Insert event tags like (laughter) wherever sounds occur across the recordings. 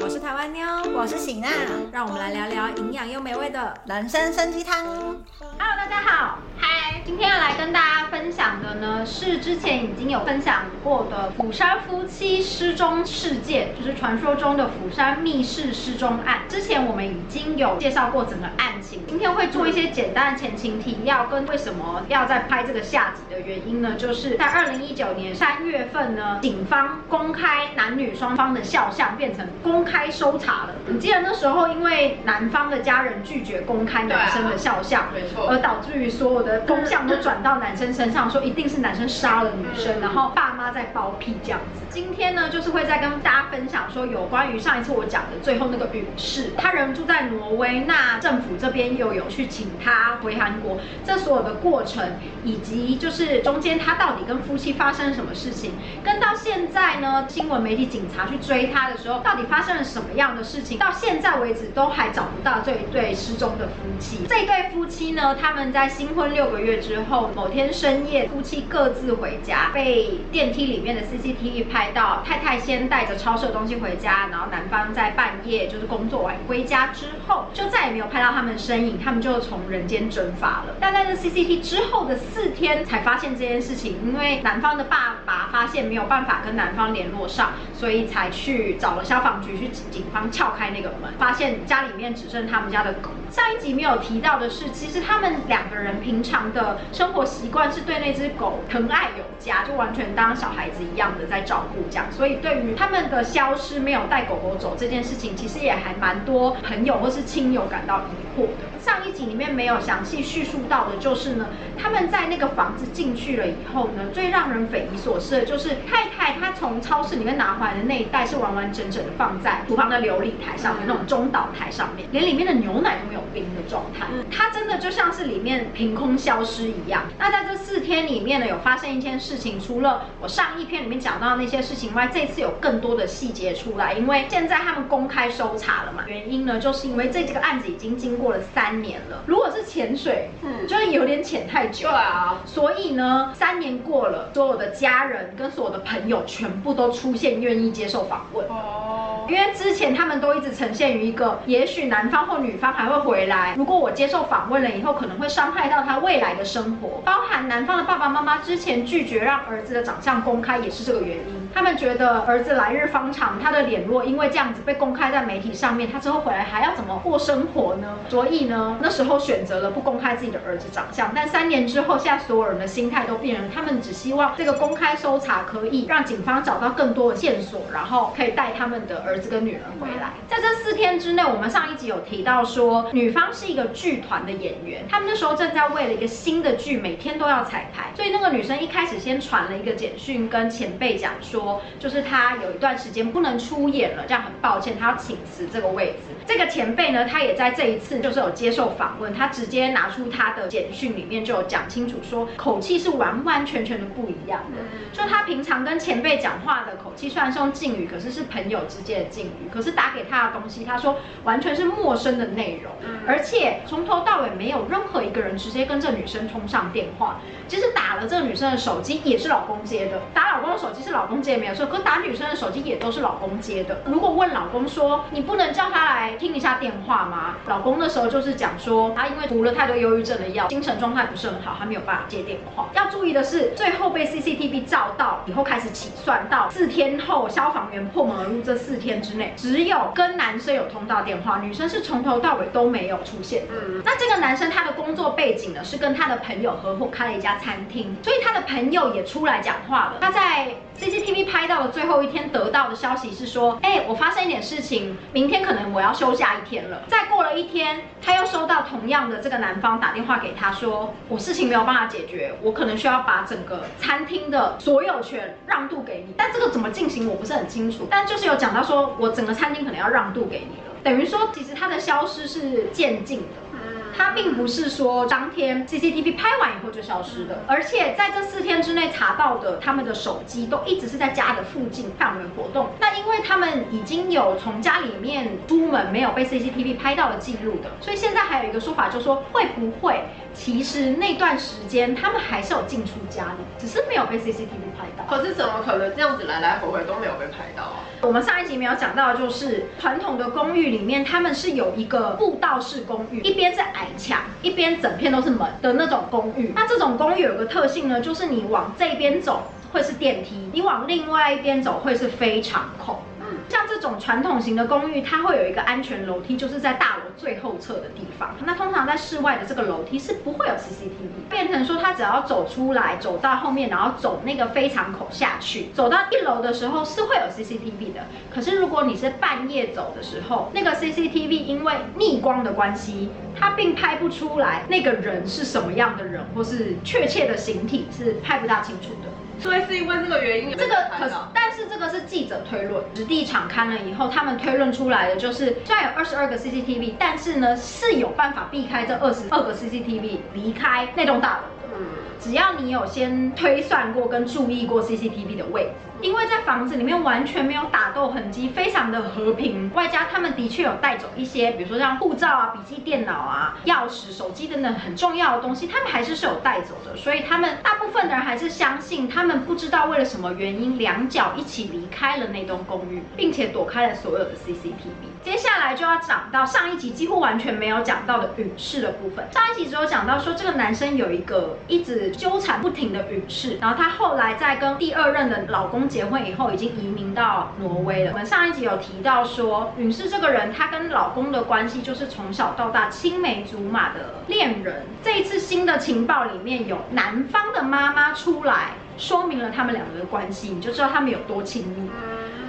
我是台湾妞，我是喜娜，让我们来聊聊营养又美味的人参参鸡汤。Hello，大家好，嗨，今天要来跟大家分享的呢，是之前已经有分享过的釜山夫妻失踪事件，就是传说中的釜山密室失踪案。之前我们已经有介绍过整个案情，今天会做一些简单的前情提要，跟为什么要再拍这个下集的原因呢？就是在二零一九年三月份呢，警方公开男女双方的肖像变成公开搜查了。你记得那时候，因为男方的家人拒绝公开男生的肖像，没错而导致于所有的风 (laughs) 向都转到男生身上，说一定是男生杀了女生，然后爸妈在包庇这样子。今天呢，就是会再跟大家分享说有关于上一次我讲的最后那个允氏，他人住在挪威，那政府这边又有去请他回韩国，这所有的过程，以及就是中间他到底跟夫妻发生了什么事情，跟到现在呢，新闻媒体警察去追他的时候，到底发生了什么样的事情，到现在为止都还找不到这一对失踪的夫妻。这一对夫妻呢，他们在新婚六个月之之后，某天深夜，夫妻各自回家，被电梯里面的 CCTV 拍到，太太先带着超市的东西回家，然后男方在半夜就是工作完归家之后，就再也没有拍到他们的身影，他们就从人间蒸发了。但在这 CCTV 之后的四天才发现这件事情，因为男方的爸爸发现没有办法跟男方联络上，所以才去找了消防局去警方撬开那个门，发现家里面只剩他们家的狗。上一集没有提到的是，其实他们两个人平常的生活习惯是对那只狗疼爱有加，就完全当小孩子一样的在照顾这样。所以对于他们的消失没有带狗狗走这件事情，其实也还蛮多朋友或是亲友感到疑惑的。上一集里面没有详细叙述到的就是呢，他们在那个房子进去了以后呢，最让人匪夷所思的就是太太她从超市里面拿回来的那一袋是完完整整的放在厨房的琉璃台上面，那种中岛台上面，连里面的牛奶都没有冰的状态，它真的就像是里面凭空消失一样。那在这四天里面呢，有发生一件事情，除了我上一篇里面讲到那些事情外，这次有更多的细节出来，因为现在他们公开搜查了嘛，原因呢，就是因为这这个案子已经经过了三年了，如果是潜水，嗯就是有点潜太久，对啊，所以呢，三年过了，所有的家人跟所有的朋友全部都出现愿意接受访问。哦，因为之前他们都一直呈现于一个，也许男方或女方还会回来。如果我接受访问了以后，可能会伤害到他未来的生活，包含男方的爸爸妈妈之前拒绝让儿子的长相公开，也是这个原因。他们觉得儿子来日方长，他的脸若因为这样子被公开在媒体上面，他之后回来还要怎么过生活呢？所以呢，那时候选择了不公开自己的儿子长相。但三年之后，现在所有人的心态都变了，他们只希望这个公开搜查可以让警方找到更多的线索，然后可以带他们的儿子跟女儿回来。在这四天之内，我们上一集有提到说，女方是一个剧团的演员，他们那时候正在为了一个新的剧，每天都要彩排，所以那个女生一开始先传了一个简讯跟前辈讲说，就是他有一段时间不能出演了，这样很抱歉，他要请辞这个位置。这个前辈呢，他也在这一次就是有接受访问，他直接拿出他的简讯里面就有讲清楚说，口气是完完全全的不一样的。就他平常跟前辈讲话的口气，虽然是用敬语，可是是朋友之间的敬语。可是打给他的东西，他说完全是陌生的内容，而且从头到尾没有任何一个人直接跟这女生通上电话。即使打了这个女生的手机，也是老公接的。打老公的手机是老公接没有错，可打女生的手机也都是老公接的。如果问老公说，你不能叫他来听一下电话吗？老公那时候就是讲说，他因为涂了太多忧郁症的药，精神状态不是很好，他没有办法接电话。要注意的是，最后被 CCTV 照到以后开始起算到四天后，消防员破门而入这四天之内，只有跟男生有通到电话，女生是从头到尾都没有出现。嗯，那这个男生他的工作背景呢，是跟他的朋友合伙开了一家餐厅，所以他的朋友也出来讲话了。他在 CCTV 拍到的最后一天得到的消息是说，哎、我发生一点事情，明天可能我要休下一天了。再过了一天，他又收到同样的这个男方打电话给他说，我事情没有办法解决，我可能需要把整个餐厅的所有权让渡给你，但这个怎么进行我不是很清楚，但就是有讲到说我整个餐厅可能要让渡给你了，等于说其实它的消失是渐进的。它并不是说当天 CCTV 拍完以后就消失的，而且在这四天之内查到的，他们的手机都一直是在家的附近范围活动。那因为他们已经有从家里面出门没有被 CCTV 拍到的记录的，所以现在还有一个说法，就说会不会其实那段时间他们还是有进出家里，只是没有被 CCTV。可是怎么可能这样子来来回回都没有被拍到啊？我们上一集没有讲到，就是传统的公寓里面，他们是有一个步道式公寓，一边是矮墙，一边整片都是门的那种公寓。那这种公寓有个特性呢，就是你往这边走会是电梯，你往另外一边走会是非常空。像这种传统型的公寓，它会有一个安全楼梯，就是在大楼最后侧的地方。那通常在室外的这个楼梯是不会有 CCTV，变成说他只要走出来，走到后面，然后走那个非常口下去，走到一楼的时候是会有 CCTV 的。可是如果你是半夜走的时候，那个 CCTV 因为逆光的关系，它并拍不出来那个人是什么样的人，或是确切的形体是拍不大清楚的。所以是因为这个原因，这个可是，但是这个是记者推论，实地场勘了以后，他们推论出来的就是，虽然有二十二个 CCTV，但是呢是有办法避开这二十二个 CCTV 离开那栋大楼的。嗯，只要你有先推算过跟注意过 CCTV 的位置。因为在房子里面完全没有打斗痕迹，非常的和平，外加他们的确有带走一些，比如说像护照啊、笔记电脑啊、钥匙、手机等等很重要的东西，他们还是是有带走的，所以他们大部分的人还是相信，他们不知道为了什么原因，两脚一起离开了那栋公寓，并且躲开了所有的 CCTV。接下来就要讲到上一集几乎完全没有讲到的陨饰的部分。上一集只有讲到说这个男生有一个一直纠缠不停的陨饰，然后他后来在跟第二任的老公。结婚以后已经移民到挪威了。我们上一集有提到说，允氏这个人，她跟老公的关系就是从小到大青梅竹马的恋人。这一次新的情报里面有男方的妈妈出来说明了他们两个的关系，你就知道他们有多亲密。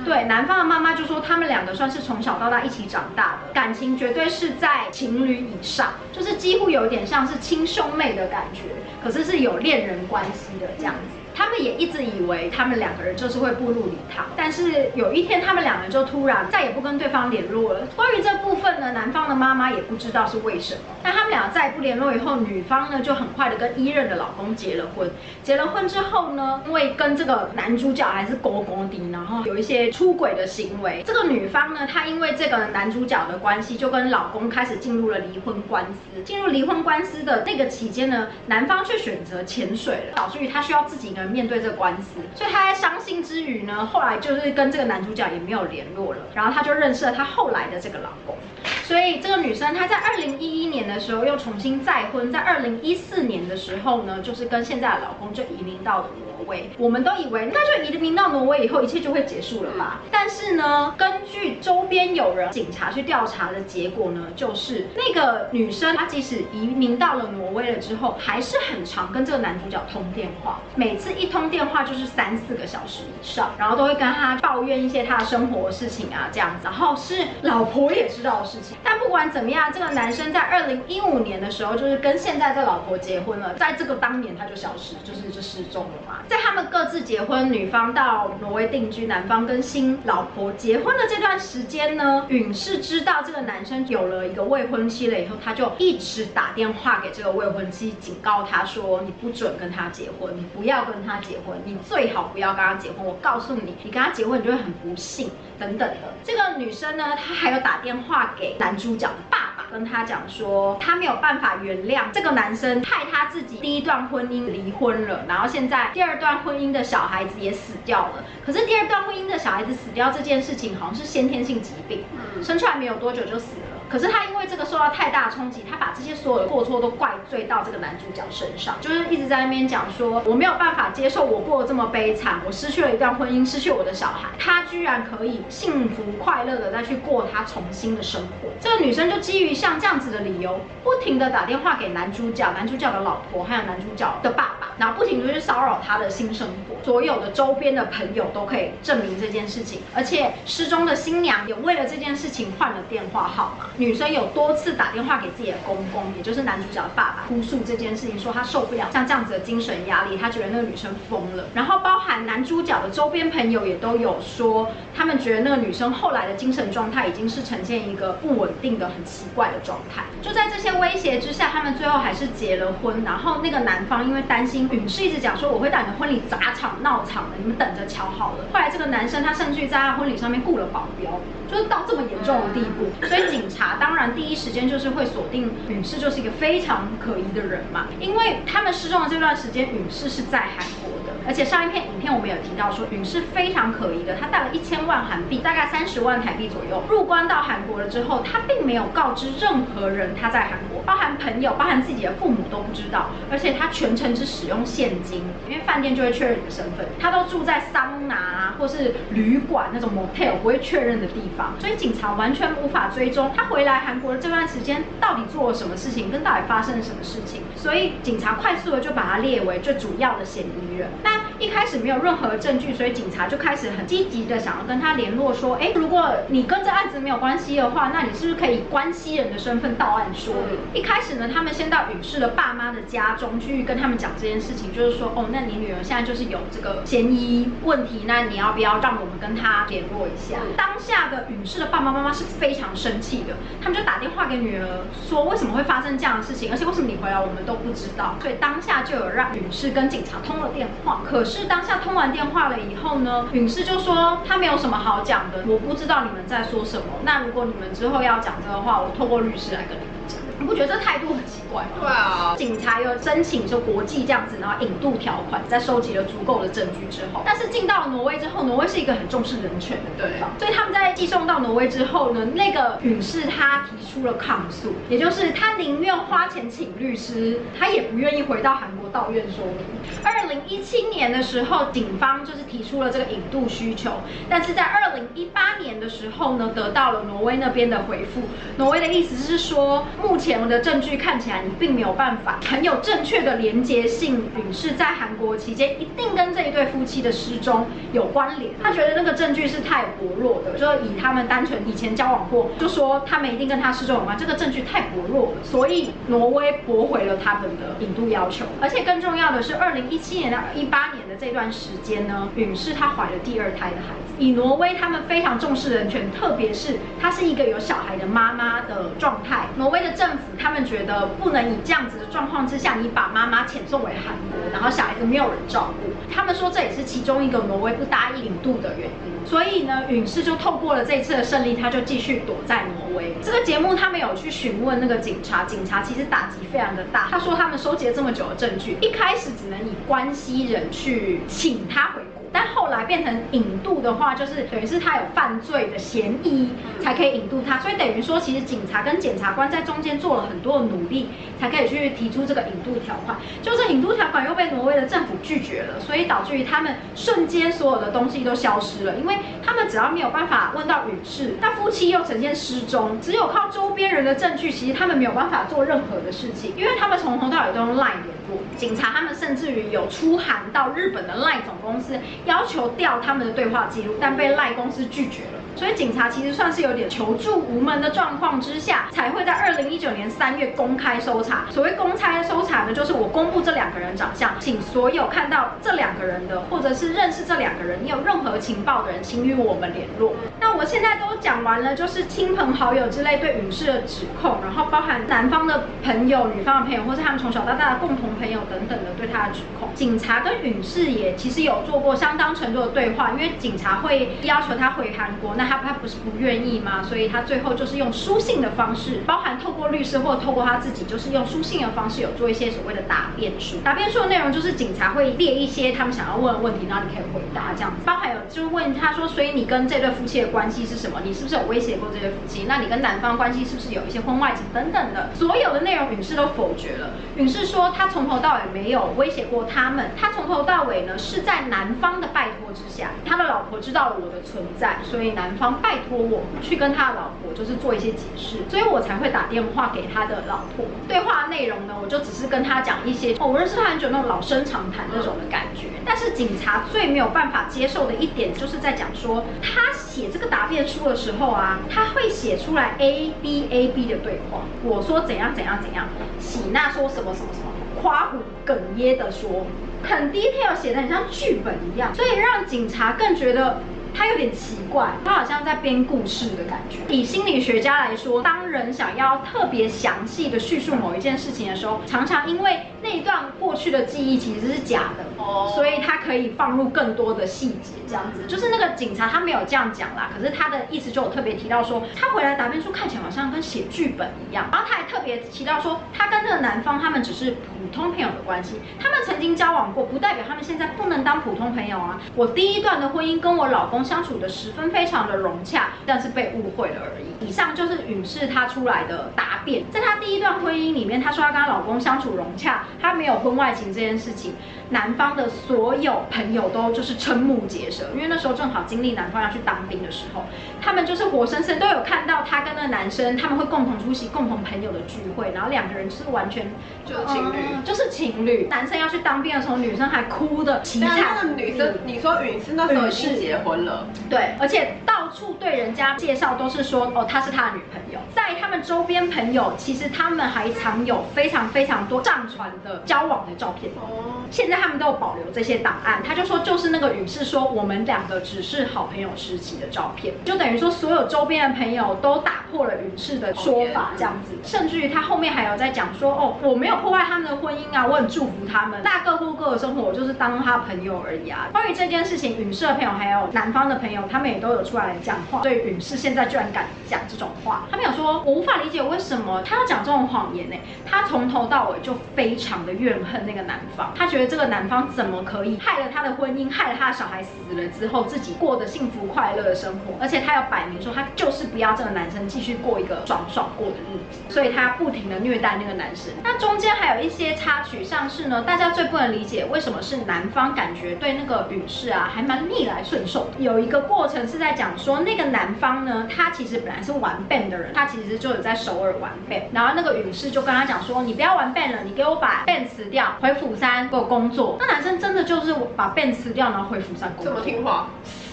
对，男方的妈妈就说他们两个算是从小到大一起长大的，感情绝对是在情侣以上，就是几乎有点像是亲兄妹的感觉，可是是有恋人关系的这样子。他们也一直以为他们两个人就是会步入礼堂，但是有一天他们两人就突然再也不跟对方联络了。关于这部分呢，男方的妈妈也不知道是为什么。那他们俩再不联络以后，女方呢就很快的跟一任的老公结了婚。结了婚之后呢，因为跟这个男主角还是勾勾的，然后有一些出轨的行为。这个女方呢，她因为这个男主角的关系，就跟老公开始进入了离婚官司。进入离婚官司的那个期间呢，男方却选择潜水了，导致于他需要自己一个人。面对这个官司，所以她在伤心之余呢，后来就是跟这个男主角也没有联络了，然后她就认识了她后来的这个老公。所以这个女生她在二零一一年的时候又重新再婚，在二零一四年的时候呢，就是跟现在的老公就移民到了挪威。我们都以为那就移民到挪威以后一切就会结束了吧？但是呢，根据周边有人警察去调查的结果呢，就是那个女生她即使移民到了挪威了之后，还是很常跟这个男主角通电话，每次一通电话就是三四个小时以上，然后都会跟他抱怨一些他的生活事情啊这样子，然后是老婆也知道的事情。但不管怎么样，这个男生在二零一五年的时候，就是跟现在这老婆结婚了。在这个当年，他就消失，就是就失踪了嘛。在他们各自结婚，女方到挪威定居，男方跟新老婆结婚的这段时间呢，允是知道这个男生有了一个未婚妻了以后，他就一直打电话给这个未婚妻，警告他说：“你不准跟他结婚，你不要跟他结婚，你最好不要跟他结婚。我告诉你，你跟他结婚，你就会很不幸。”等等的。这个女生呢，她还有打电话给男。男主角的爸爸跟他讲说，她没有办法原谅这个男生害他自己第一段婚姻离婚了，然后现在第二段婚姻的小孩子也死掉了。可是第二段婚姻的小孩子死掉这件事情，好像是先天性疾病，生出来没有多久就死了。可是他因为这个受到太大冲击，他把这些所有的过错都怪罪到这个男主角身上，就是一直在那边讲说，我没有办法接受我过得这么悲惨，我失去了一段婚姻，失去我的小孩，他居然可以幸福快乐的再去过他重新的生活。这个女生就基于像这样子的理由，不停的打电话给男主角、男主角的老婆，还有男主角的爸爸。然后不停的去骚扰他的新生活。所有的周边的朋友都可以证明这件事情，而且失踪的新娘也为了这件事情换了电话号码。女生有多次打电话给自己的公公，也就是男主角的爸爸，哭诉这件事情，说他受不了像这样子的精神压力，他觉得那个女生疯了。然后包含男主角的周边朋友也都有说，他们觉得那个女生后来的精神状态已经是呈现一个不稳定的、很奇怪的状态。就在这些威胁之下，他们最后还是结了婚。然后那个男方因为担心允氏一直讲说我会在你的婚礼砸场闹场的，你们等着瞧好了。后来这个男生他甚至于在他婚礼上面雇了保镖，就是到这么严重的地步。所以警察当然第一时间就是会锁定允氏就是一个非常可疑的人嘛，因为他们失踪的这段时间，允氏是在韩国的，而且上一篇影片我们有提到说允是非常可疑的，他带了一千万韩币，大概三十万台币左右，入关到韩国了之后，他并没有告知任何人他在韩国，包含朋友，包含自己的父母都不知道，而且他全程只使用现金，因为饭店就会确认你的身份，他都住在桑拿啊或是旅馆那种 motel 不会确认的地方，所以警察完全无法追踪他回来韩国的这段时间到底做了什么事情，跟到底发生了什么事情，所以警察快速的就把他列为最主要的嫌疑人。一开始没有任何证据，所以警察就开始很积极的想要跟他联络，说，哎，如果你跟这案子没有关系的话，那你是不是可以关系人的身份到案说理？一开始呢，他们先到允氏的爸妈的家中去跟他们讲这件事情，就是说，哦，那你女儿现在就是有这个嫌疑问题，那你要不要让我们跟她联络一下？当下的允氏的爸爸妈妈是非常生气的，他们就打电话给女儿说，为什么会发生这样的事情？而且为什么你回来我们都不知道？所以当下就有让允氏跟警察通了电话。可是当下通完电话了以后呢，允氏就说他没有什么好讲的，我不知道你们在说什么。那如果你们之后要讲这个话，我透过律师来跟你们。你不觉得这态度很奇怪吗？对啊，警察有申请说国际这样子，然后引渡条款，在收集了足够的证据之后，但是进到了挪威之后，挪威是一个很重视人权的地方，所以他们在寄送到挪威之后呢，那个允氏他提出了抗诉，也就是他宁愿花钱请律师，他也不愿意回到韩国道院说明。二零一七年的时候，警方就是提出了这个引渡需求，但是在二零一八年的时候呢，得到了挪威那边的回复，挪威的意思是说，目前。前的证据看起来，你并没有办法很有正确的连接性。允氏在韩国期间一定跟这一对夫妻的失踪有关联。他觉得那个证据是太薄弱的，就以他们单纯以前交往过，就说他们一定跟他失踪有关。这个证据太薄弱了，所以挪威驳回了他们的引渡要求。而且更重要的是，二零一七年到一八年的这段时间呢，允氏她怀了第二胎的孩子。以挪威他们非常重视人权，特别是她是一个有小孩的妈妈的状态。挪威的政府。他们觉得不能以这样子的状况之下，你把妈妈遣送回韩国，然后小孩子没有人照顾。他们说这也是其中一个挪威不答应引渡的原因。所以呢，允氏就透过了这一次的胜利，他就继续躲在挪威。这个节目他们有去询问那个警察，警察其实打击非常的大。他说他们收集了这么久的证据，一开始只能以关系人去请他回。但后来变成引渡的话，就是等于是他有犯罪的嫌疑才可以引渡他，所以等于说，其实警察跟检察官在中间做了很多的努力，才可以去提出这个引渡条款。就这引渡条款又被挪威的政府拒绝了，所以导致于他们瞬间所有的东西都消失了，因为他们只要没有办法问到允氏，那夫妻又呈现失踪，只有靠周边人的证据，其实他们没有办法做任何的事情，因为他们从头到尾都用赖联警察他们甚至于有出函到日本的赖总公司。要求调他们的对话记录，但被赖公司拒绝了。所以警察其实算是有点求助无门的状况之下，才会在二零一九年三月公开搜查。所谓公开搜查呢，就是我公布这两个人长相，请所有看到这两个人的，或者是认识这两个人，你有任何情报的人，请与我们联络。那我现在都讲完了，就是亲朋好友之类对允氏的指控，然后包含男方的朋友、女方的朋友，或是他们从小到大的共同朋友等等的对他的指控。警察跟允氏也其实有做过相当程度的对话，因为警察会要求他回韩国，那他他不是不愿意吗？所以他最后就是用书信的方式，包含透过律师或透过他自己，就是用书信的方式有做一些所谓的答辩书。答辩书的内容就是警察会列一些他们想要问的问题，然后你可以回答这样子。包含有就是问他说，所以你跟这对夫妻的关系是什么？你是不是有威胁过这对夫妻？那你跟男方关系是不是有一些婚外情等等的？所有的内容允氏都否决了。允氏说他从头到尾没有威胁过他们，他从头到尾呢是在男方的拜托之下，他的老婆知道了我的存在，所以男方拜托我去跟他的老婆就是做一些解释，所以我才会打电话给他的老婆。对话内容呢，我就只是跟他讲一些哦，(laughs) 我认识他很久那种老生常谈那种的感觉。但是警察最没有办法接受的一点，就是在讲说他写这这个答辩书的时候啊，他会写出来 A B A B 的对话。我说怎样怎样怎样，喜娜说什么什么什么，夸虎哽咽的说，很 detail 写的很像剧本一样，所以让警察更觉得。他有点奇怪，他好像在编故事的感觉。以心理学家来说，当人想要特别详细的叙述某一件事情的时候，常常因为那一段过去的记忆其实是假的，哦，所以他可以放入更多的细节，这样子。就是那个警察他没有这样讲啦，可是他的意思就有特别提到说，他回来答辩书看起来好像跟写剧本一样。然后他还特别提到说，他跟这个男方他们只是普通朋友的关系，他们曾经交往过，不代表他们现在不能当普通朋友啊。我第一段的婚姻跟我老公。相处的十分非常的融洽，但是被误会了而已。以上就是允氏她出来的答辩，在她第一段婚姻里面，她说她跟她老公相处融洽，她没有婚外情这件事情。男方的所有朋友都就是瞠目结舌，因为那时候正好经历男方要去当兵的时候，他们就是活生生都有看到他跟那个男生，他们会共同出席共同朋友的聚会，然后两个人是完全就是情侣，就是情侣。男生要去当兵的时候，女生还哭的凄惨。那个女生，你说允是那时候已经结婚了，对，而且到处对人家介绍都是说哦，她是他的女朋友。在他们周边朋友，其实他们还藏有非常非常多上传的交往的照片。哦，现在。他们都有保留这些档案，他就说就是那个允是说我们两个只是好朋友时期的照片，就等于说所有周边的朋友都打破了允氏的说法这样子，甚至于他后面还有在讲说哦我没有破坏他们的婚婚姻啊，我很祝福他们，大各过各的生活，就是当他朋友而已啊。关于这件事情，允氏的朋友还有男方的朋友，他们也都有出来讲话，对允氏现在居然敢讲这种话，他们有说我无法理解为什么他要讲这种谎言呢？他从头到尾就非常的怨恨那个男方，他觉得这个。男方怎么可以害了他的婚姻，害了他的小孩死了之后，自己过得幸福快乐的生活？而且他要摆明说，他就是不要这个男生继续过一个爽爽过的日子，所以他不停的虐待那个男生。那中间还有一些插曲，像是呢，大家最不能理解为什么是男方感觉对那个女士啊还蛮逆来顺受。有一个过程是在讲说，那个男方呢，他其实本来是玩 band 的人，他其实就有在首尔玩 band，然后那个女士就跟他讲说，你不要玩 band 了，你给我把 band 辞掉，回釜山给我工作。那男生真的就是把 band 辞掉，然后回釜山工作，这么听话。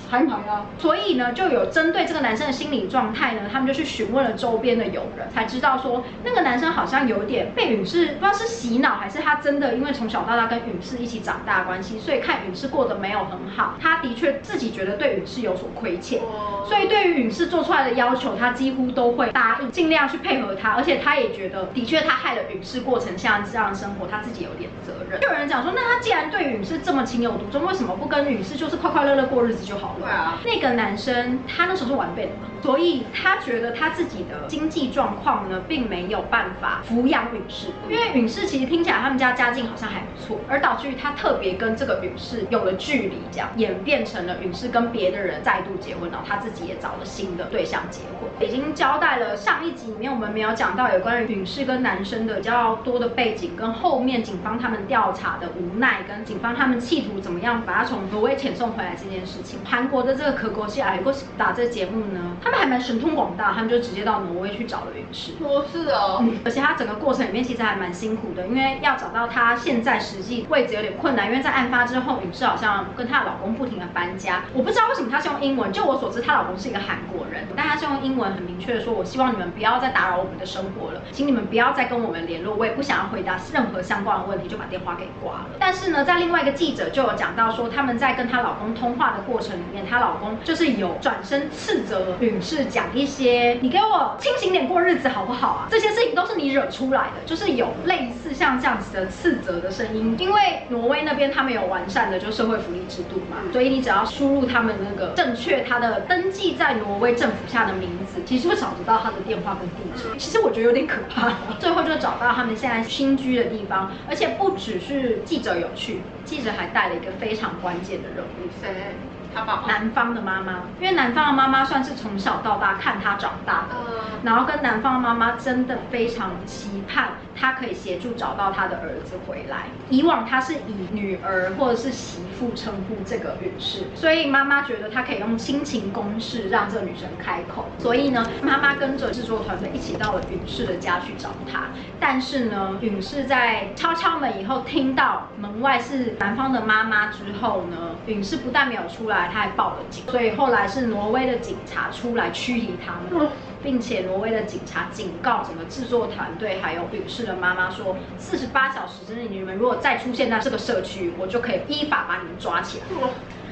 还好啊，所以呢，就有针对这个男生的心理状态呢，他们就去询问了周边的友人，才知道说那个男生好像有点被允氏不知道是洗脑还是他真的因为从小到大跟允氏一起长大关系，所以看允氏过得没有很好，他的确自己觉得对允氏有所亏欠，所以对于允氏做出来的要求，他几乎都会答应，尽量去配合他，而且他也觉得的确他害了允氏过成像这样的生活，他自己有点责任。就有人讲说，那他既然对允氏这么情有独钟，为什么不跟允氏就是快快乐乐过日子就好了？对啊，那个男生他那时候是完备的嘛，所以他觉得他自己的经济状况呢，并没有办法抚养允氏，因为允氏其实听起来他们家家境好像还不错，而导致于他特别跟这个允氏有了距离，这样演变成了允氏跟别的人再度结婚，然后他自己也找了新的对象结婚。已经交代了上一集里面我们没有讲到有关于允氏跟男生的比较多的背景，跟后面警方他们调查的无奈，跟警方他们企图怎么样把他从挪威遣送回来这件事情。韩国的这个可国西矮国打这个节目呢，他们还蛮神通广大，他们就直接到挪威去找了陨石。哦，是哦，而且他整个过程里面其实还蛮辛苦的，因为要找到他现在实际位置有点困难，因为在案发之后，陨石好像跟她的老公不停的搬家。我不知道为什么她是用英文，就我所知，她老公是一个韩国人，但她是用英文很明确的说，我希望你们不要再打扰我们的生活了，请你们不要再跟我们联络，我也不想要回答任何相关的问题，就把电话给挂了。但是呢，在另外一个记者就有讲到说，他们在跟她老公通话的过程里她老公就是有转身斥责女士，讲一些你给我清醒点过日子好不好啊？这些事情都是你惹出来的，就是有类似像这样子的斥责的声音。因为挪威那边他们有完善的就社会福利制度嘛，所以你只要输入他们那个正确他的登记在挪威政府下的名字，其实会找得到他的电话跟地址。其实我觉得有点可怕。最后就找到他们现在新居的地方，而且不只是记者有去，记者还带了一个非常关键的人物。谁？他爸爸男方的妈妈，因为男方的妈妈算是从小到大看他长大的，嗯然后跟男方的妈妈真的非常期盼他可以协助找到他的儿子回来。以往他是以女儿或者是媳妇称呼这个允氏，所以妈妈觉得她可以用亲情攻势让这个女生开口。所以呢，妈妈跟着制作团队一起到了允氏的家去找他。但是呢，允氏在敲敲门以后，听到门外是男方的妈妈之后呢，允氏不但没有出来，他还报了警。所以后来是挪威的警察出来驱离他们。并且挪威的警察警告整个制作团队还有女士的妈妈说，四十八小时之内，你们如果再出现在这个社区，我就可以依法把你们抓起来。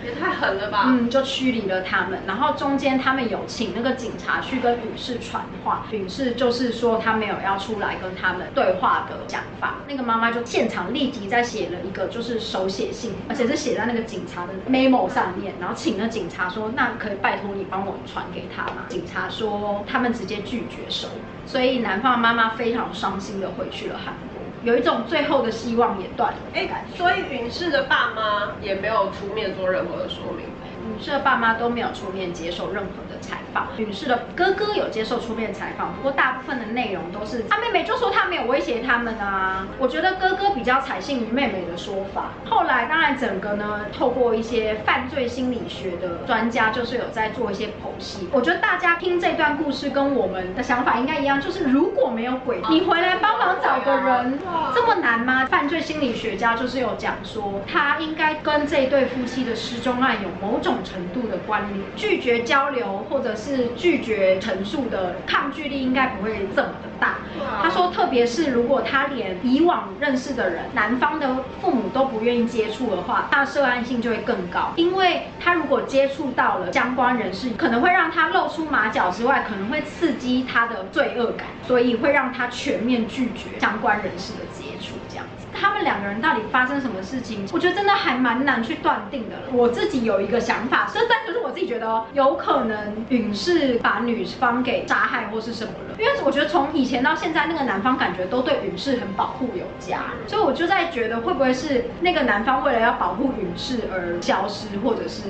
也太狠了吧！嗯，就驱离了他们。然后中间他们有请那个警察去跟允氏传话，允氏就是说他没有要出来跟他们对话的讲法。那个妈妈就现场立即在写了一个就是手写信，而且是写在那个警察的 memo 上面，然后请那警察说，那可以拜托你帮我传给他吗？警察说他们直接拒绝收，所以男方的妈妈非常伤心的回去了韩国。有一种最后的希望也断了哎所以允氏的爸妈也没有出面做任何的说明。允氏的爸妈都没有出面接受任何的采访，女士的哥哥有接受出面采访，不过大部分的内容都是他妹妹就说他没有威胁他们啊。我觉得哥哥比较采信于妹妹的说法。后来当然整个呢，透过一些犯罪心理学的专家，就是有在做一些剖析。我觉得大家听这段故事跟我们的想法应该一样，就是如果没有鬼，你回来帮忙找个人，这么难吗？犯罪心理学家就是有讲说，他应该跟这对夫妻的失踪案有某种程度的关联，拒绝交流或者是拒绝陈述的抗拒力应该不会这么的大。他说，特别是如果他连以往认识的人，男方的父母都不愿意接触的话，他的涉案性就会更高。因为他如果接触到了相关人士，可能会让他露出马脚之外，可能会刺激他的罪恶感，所以会让他全面拒绝相关人士的接触，这样子。他们两个人到底发生什么事情？我觉得真的还蛮难去断定的了。我自己有一个想法，这单纯是我自己觉得哦，有可能允是把女方给杀害或是什么了。因为我觉得从以前到现在，那个男方感觉都对允氏很保护有加，所以我就在觉得会不会是那个男方为了要保护允氏而消失，或者是。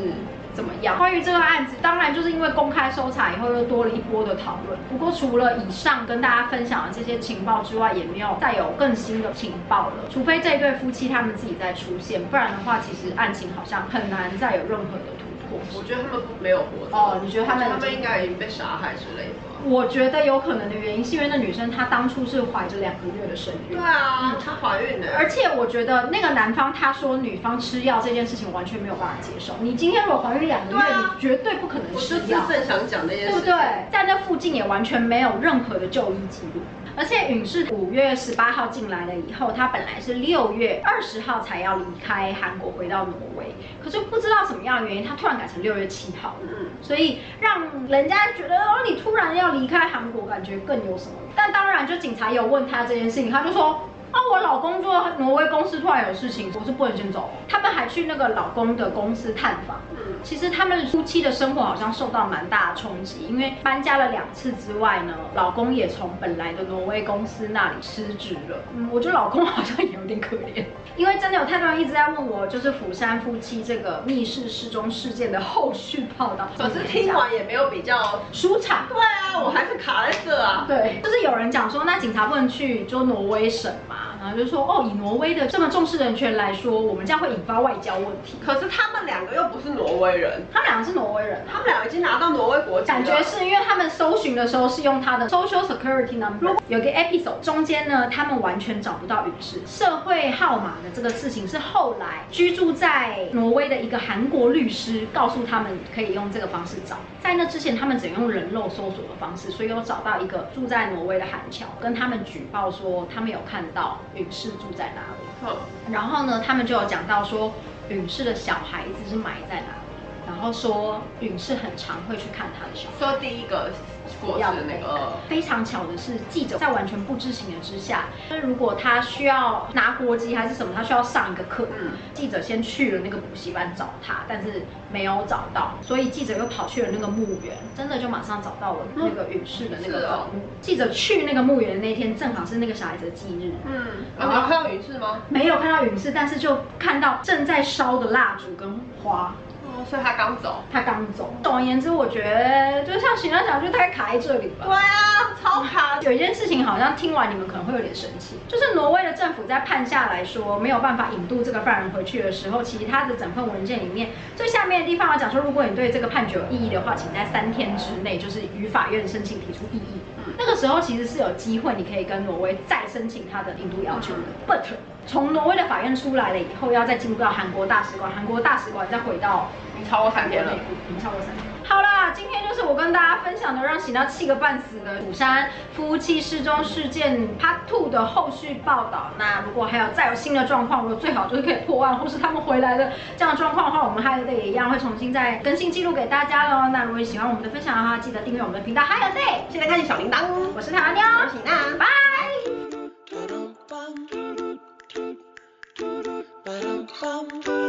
怎么样？关于这个案子，当然就是因为公开搜查以后又多了一波的讨论。不过除了以上跟大家分享的这些情报之外，也没有再有更新的情报了。除非这一对夫妻他们自己再出现，不然的话，其实案情好像很难再有任何的我觉得他们没有活着。哦你觉得他们他们应该已经被杀害之类的吧？我觉得有可能的原因是因为那女生她当初是怀着两个月的身孕对。啊，她怀孕的。而且我觉得那个男方他说女方吃药这件事情完全没有办法接受。你今天如果怀孕两个月，啊你绝对不可能我就吃药。正想讲那件事。对不对？在那附近也完全没有任何的就医记录。而且允是五月十八号进来了以后，他本来是六月二十号才要离开韩国回到挪威，可是不知道什么样的原因，他突然改成六月七号了。嗯，所以让人家觉得哦，你突然要离开韩国，感觉更有什么。但当然，就警察有问他这件事情，他就说。啊，我老公做挪威公司突然有事情，我是不能先走。他们还去那个老公的公司探访。嗯其实他们夫妻的生活好像受到蛮大的冲击，因为搬家了两次之外呢，老公也从本来的挪威公司那里辞职了。嗯，我觉得老公好像也有点可怜，因为真的有太多人一直在问我，就是釜山夫妻这个密室失踪事件的后续报道。可是听完也没有比较。舒畅。对啊，我还是卡在这啊。对，就是有人讲说，那警察不能去就挪威省嘛，然后就说哦，以挪威的这么重视人权来说，我们这样会引发外交问题。可是他们两个又不是挪威人，他们两个是挪威人啊。他们俩已经拿到挪威国籍。感觉是因为他们搜寻的时候是用他的 Social Security Number，有个 episode 中间呢，他们完全找不到允氏社会号码的这个事情，是后来居住在挪威的一个韩国律师告诉他们可以用这个方式找。在那之前，他们只能用人肉搜索的方式，所以有找到一个住在挪威的韩侨，跟他们举报说他们有看到允氏住在哪里。嗯然后呢，他们就有讲到说陨氏的小孩子是埋在哪里，然后说允氏很常会去看他的小孩。说第一个过世的那个，非常巧的是，记者在完全不知情的之下，就是如果他需要拿国籍还是什么，他需要上一个课，嗯记者先去了那个补习班找他，但是没有找到，所以记者又跑去了那个墓园，真的就马上找到了那个允氏的那个。记者去那个墓园的那天，正好是那个小孩子的忌日。嗯，然后看到允氏吗？没有看到允氏，但是就看到正在烧的蜡烛跟花，哦，所以他刚走。他刚走。总而言之，我觉得就像喜娜讲，就大概卡在这里吧。对啊，超卡。有一件事情好像听完你们可能会有点生气，就是挪威的政府在判下来说没有办法引渡这个犯人回去的时候，其实他的整份文件里面最下面的地方要讲说，如果你对这个判决有异议的话，请在三天之内就是与法院申请提出异议。那个时候其实是有机会，你可以跟挪威再申请他的引渡要求的。But 从挪威的法院出来了以后，要再进入到韩国大使馆，韩国大使馆再回到超过三天了，已经超过三天。好啦，今天就是我跟大家分享的让喜娜气个半死的釜山夫妻失踪事件 Part Two 的后续报道。那如果还有再有新的状况，如果最好就是可以破案，或是他们回来的这样的状况的话，我们还有 day 也一样会重新再更新记录给大家喽。那如果你喜欢我们的分享的话，记得订阅我们的频道，还有 day，记得开启小铃铛。我是台湾妞，我是喜娜，拜。come.